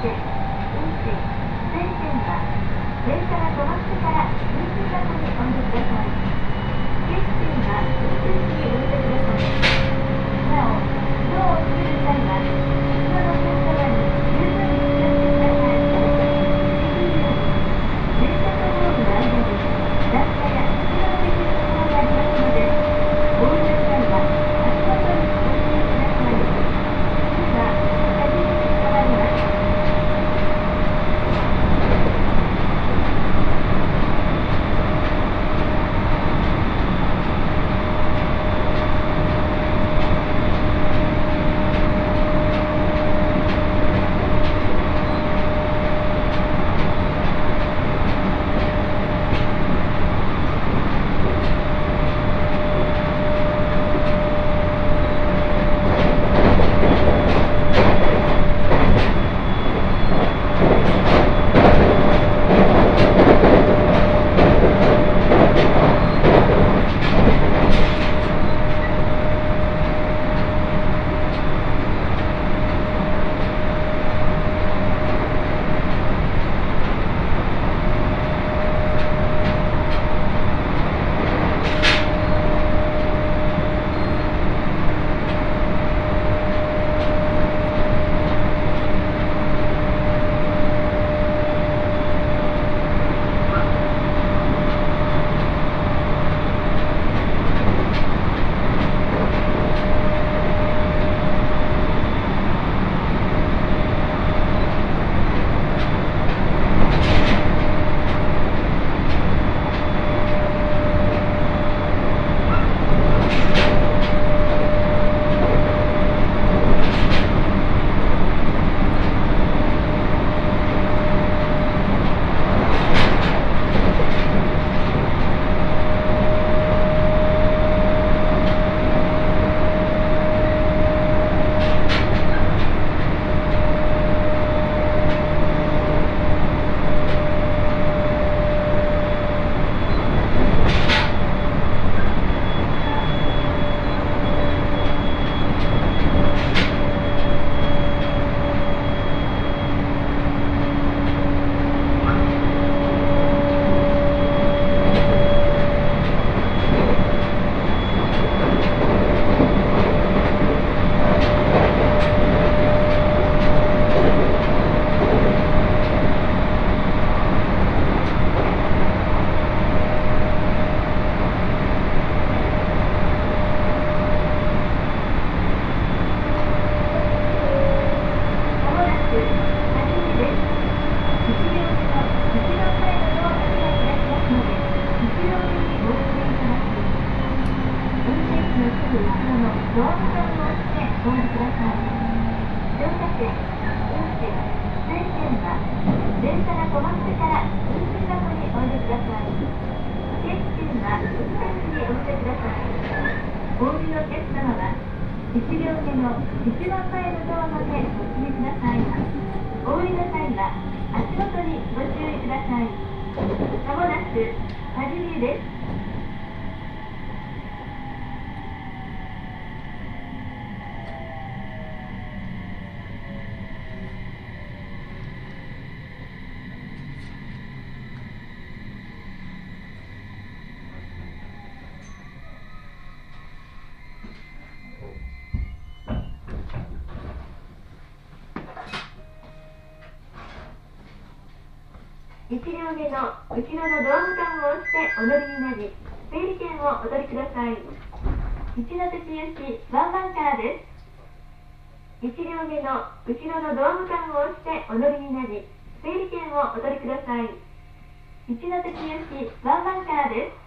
運賃不定券は電車が止まってから運転箱にお入ください給水はにお入れくださいなおドアボタンを押してお降りください乗車券運賃整理券は電車が止まってから運賃箱にお入れくださいチェック券は運転士にお見せくださいお降りのお客様は1両目の一番前のドアまでお進みくださいお降りの際は足元にご注意ください。まもなくパリリです1両目の後ろのドアボタンを押してお乗りになり整理券をお取りください一ノ瀬行きワンバンカーです1両目の後ろのドアボタンを押してお乗りになり整理券をお取りください一ノ瀬行きワンバンカーです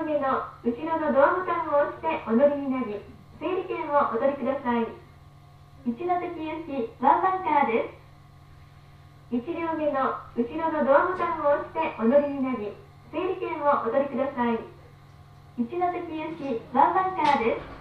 上下の後ろのドアボタンを押してお乗りになり、整理券をお取りください。一ノ関行きワンバンカーです。1両目の後ろのドアボタンを押してお乗りになり、整理券をお取りください。一ノ関行きワンバンカーです。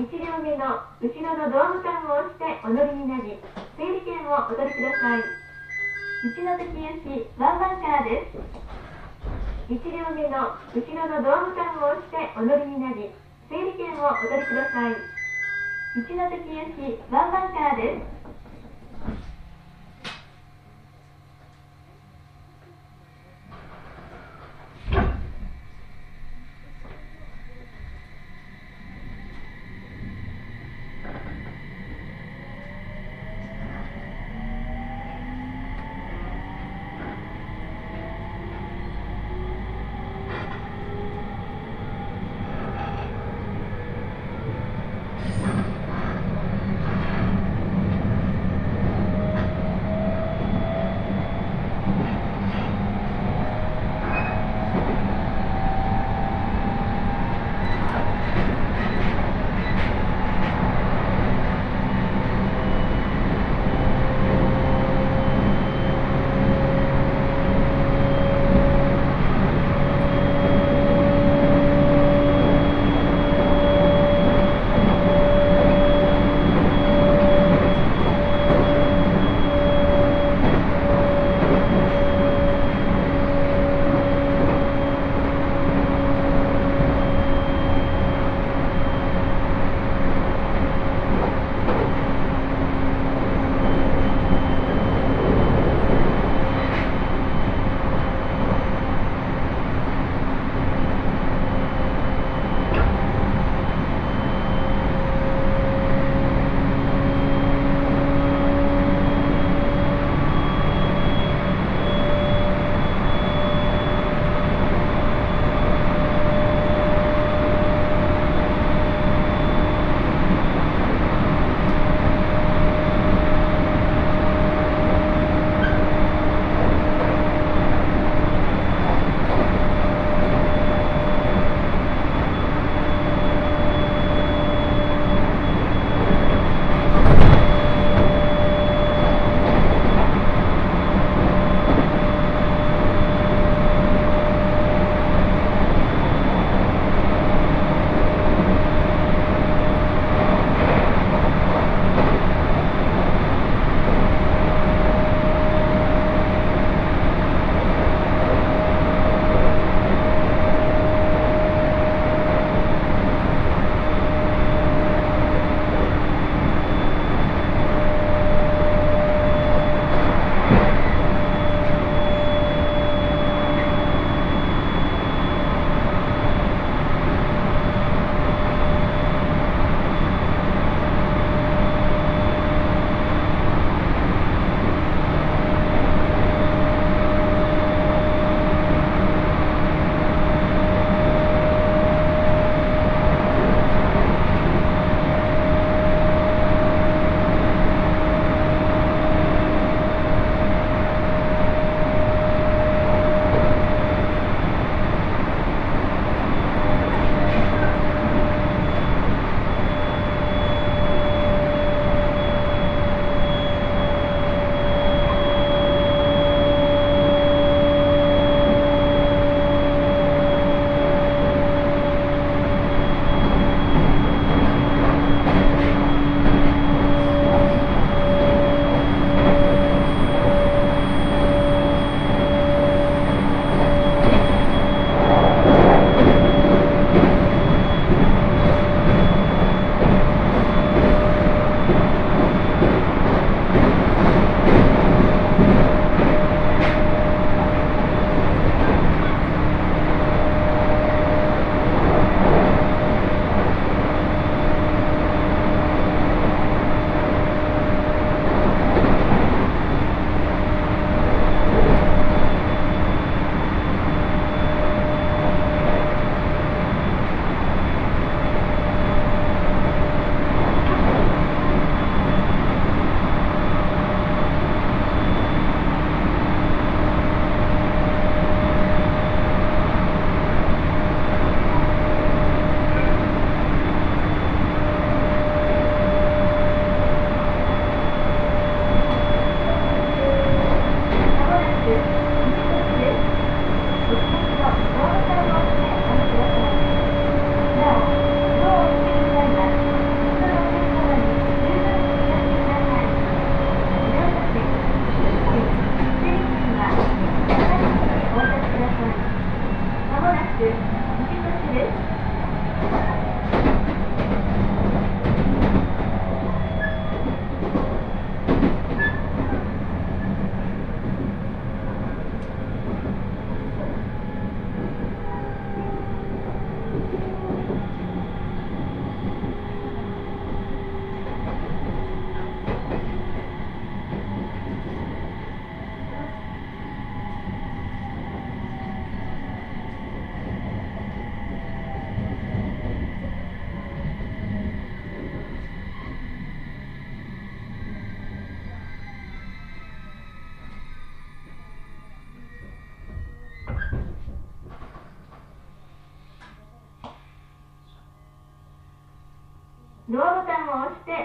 1両目の後ろのドアボタンを押してお乗りになり、整理券をお取りください。一ノ関行きワンバンカーです。1両目の後ろのドアボタンを押してお乗りになり、整理券をお取りください。一ノ関行きワンバンカーです。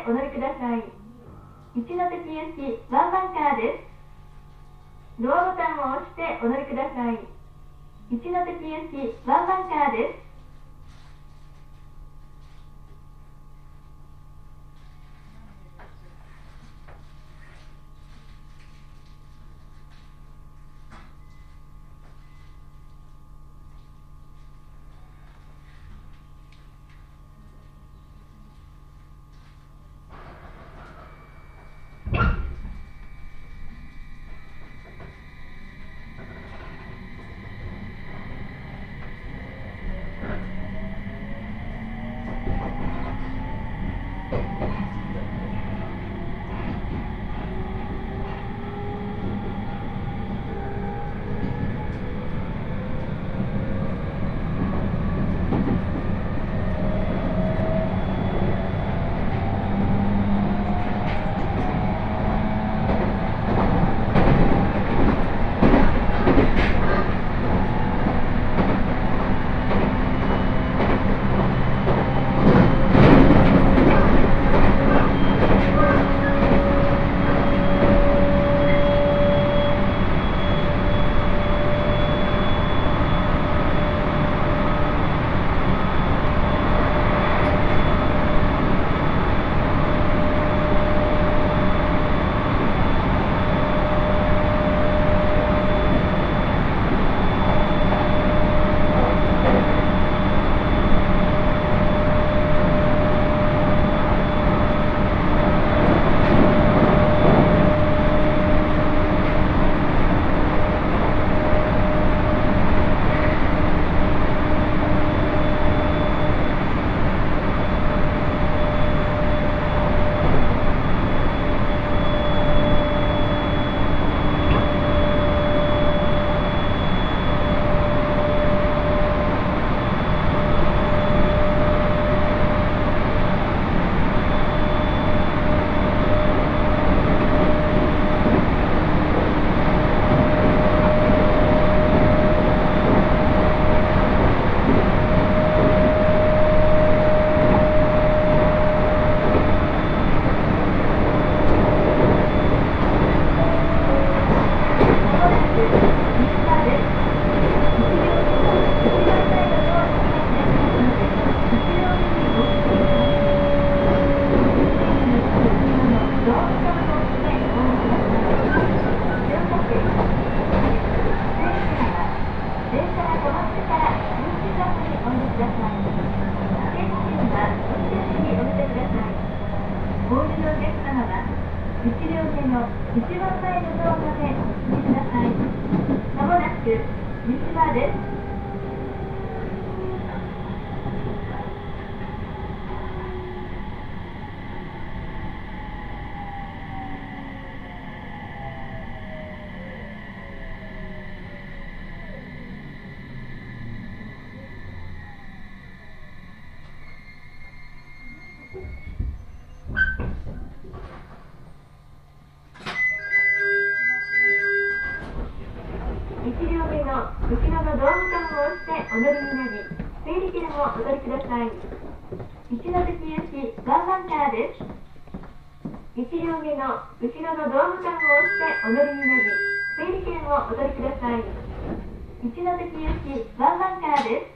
お乗りください。一ノ関行きワンバンカーです。ドアボタンを押してお乗りください。一ノ関行きワンバンカーです。お乗りになり、整理券をお取りください。一ノ関行きワンバンカーです。1両目の後ろのドアボタンを押してお乗りになり、整理券をお取りください。一ノ関行きワンバンカーです。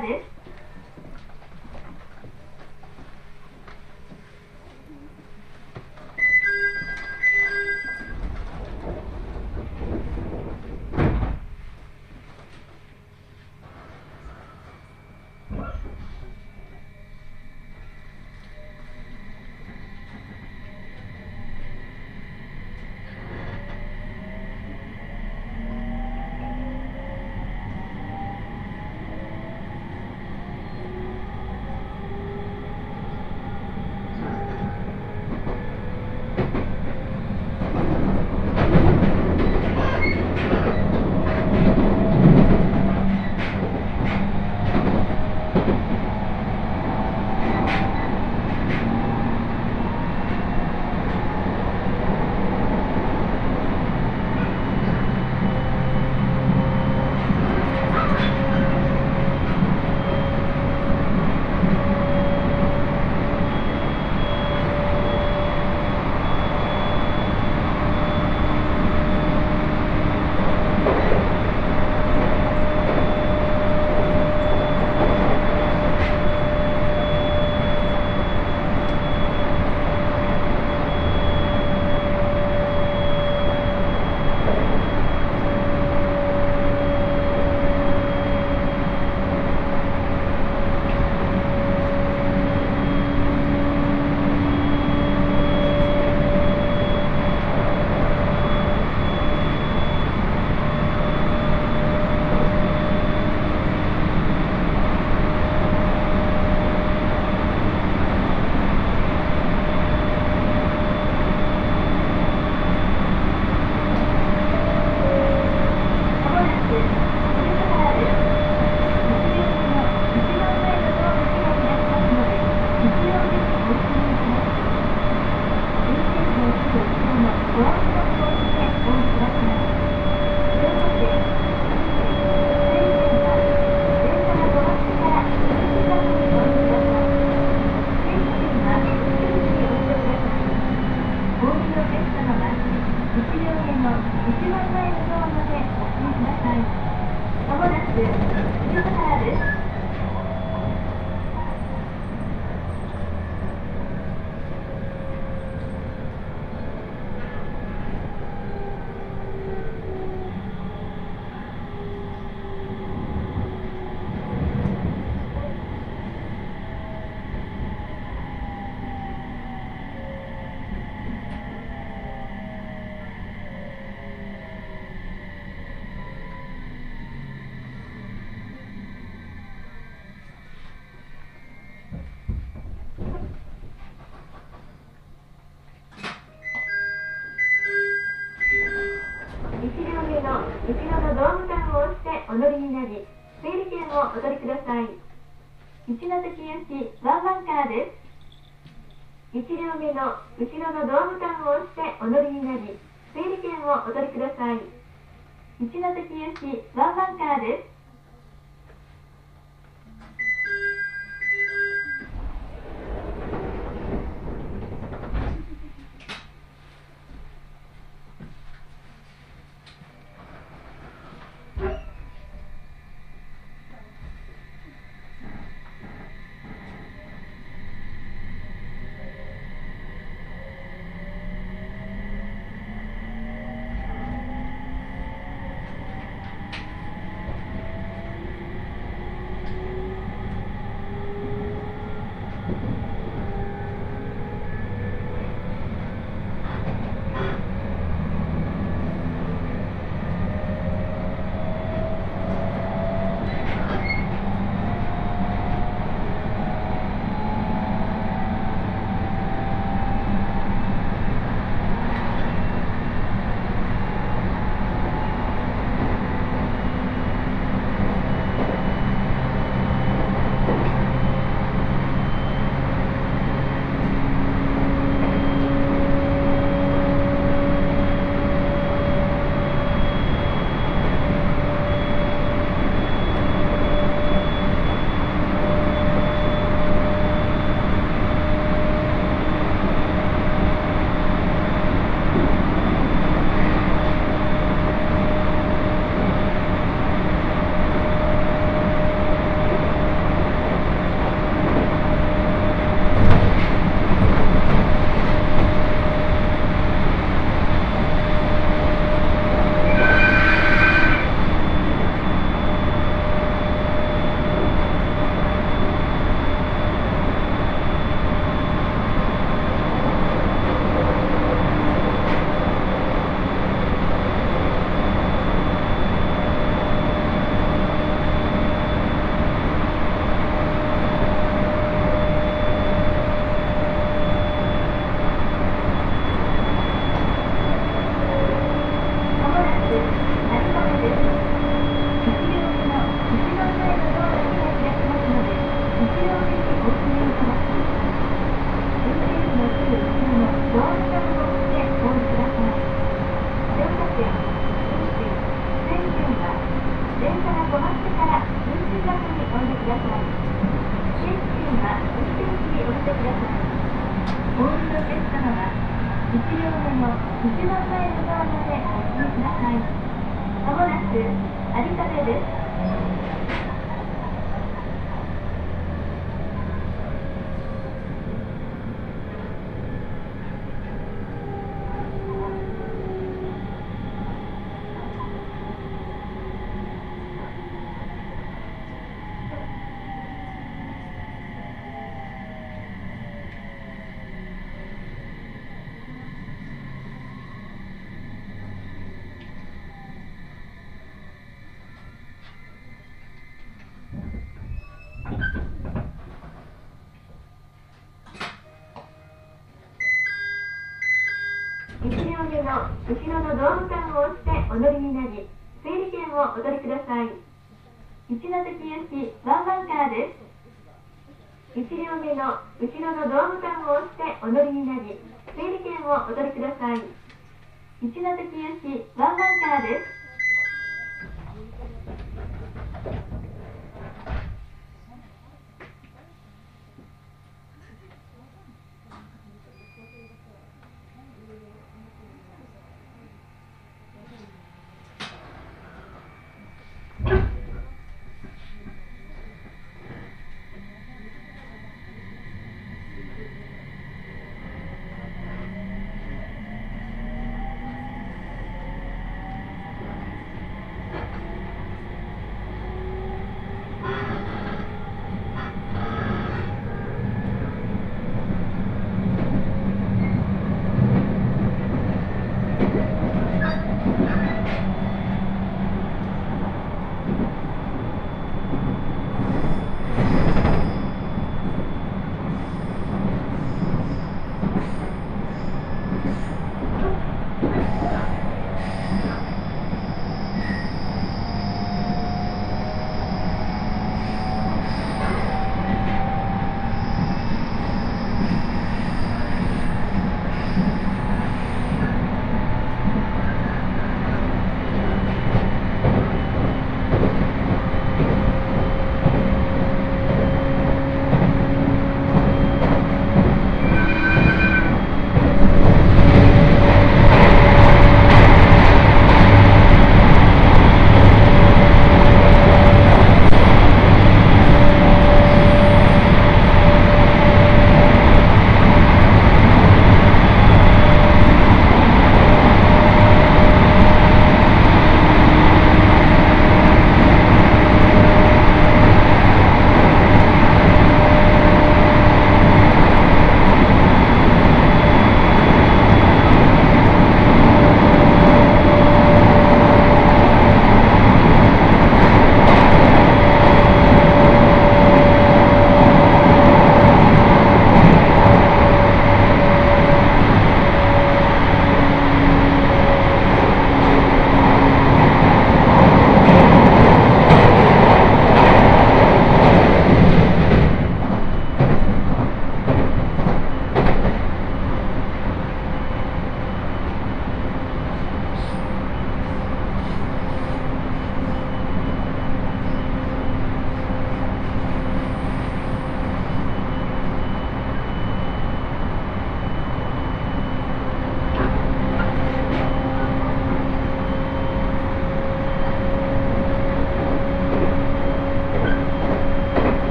ワ1両目の後ろのドアボタンを押してお乗りになり整理券をお取りください。一関行きワンバンカーです。1両目の後ろのドアボタンを押してお乗りになり、整理券をお取りください。一ノ関行きワンバンカーです。1両目の後ろのドアボタンを押してお乗りになり、整理券をお取りください。一ノ関行きワンバンカーです。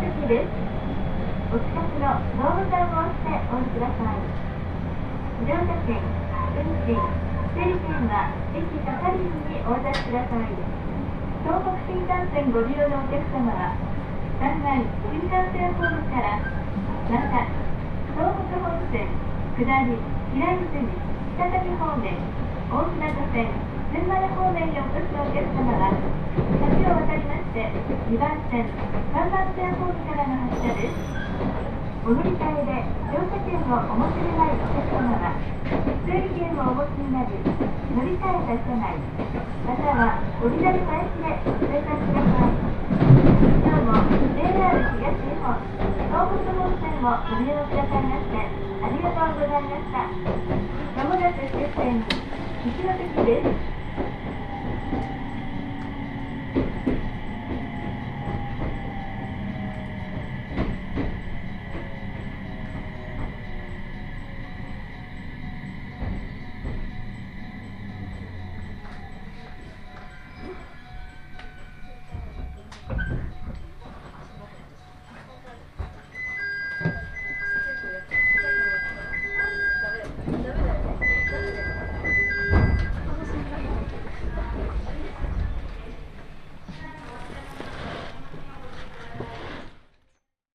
行です。お近くのホームタイムを押してお降りください。乗車券、運賃、整理券は駅係員にお渡しください。東北新幹線ご利用のお客様は、3階新幹線ホームから、また、東北本線、下り、平泉、再び方面、大船渡線、千丸方面にお越しのお客様は橋を渡りまして2番線3番線ホームからの発車です。お乗り換えで乗車券をお持ちでないお客様は整理券をお持ちになり乗り換えた車内または降りられた駅でご生活ください。今日も JR 東日本東北本線をご利用くださいましてありがとうございました。まもなく終点一ノ関です。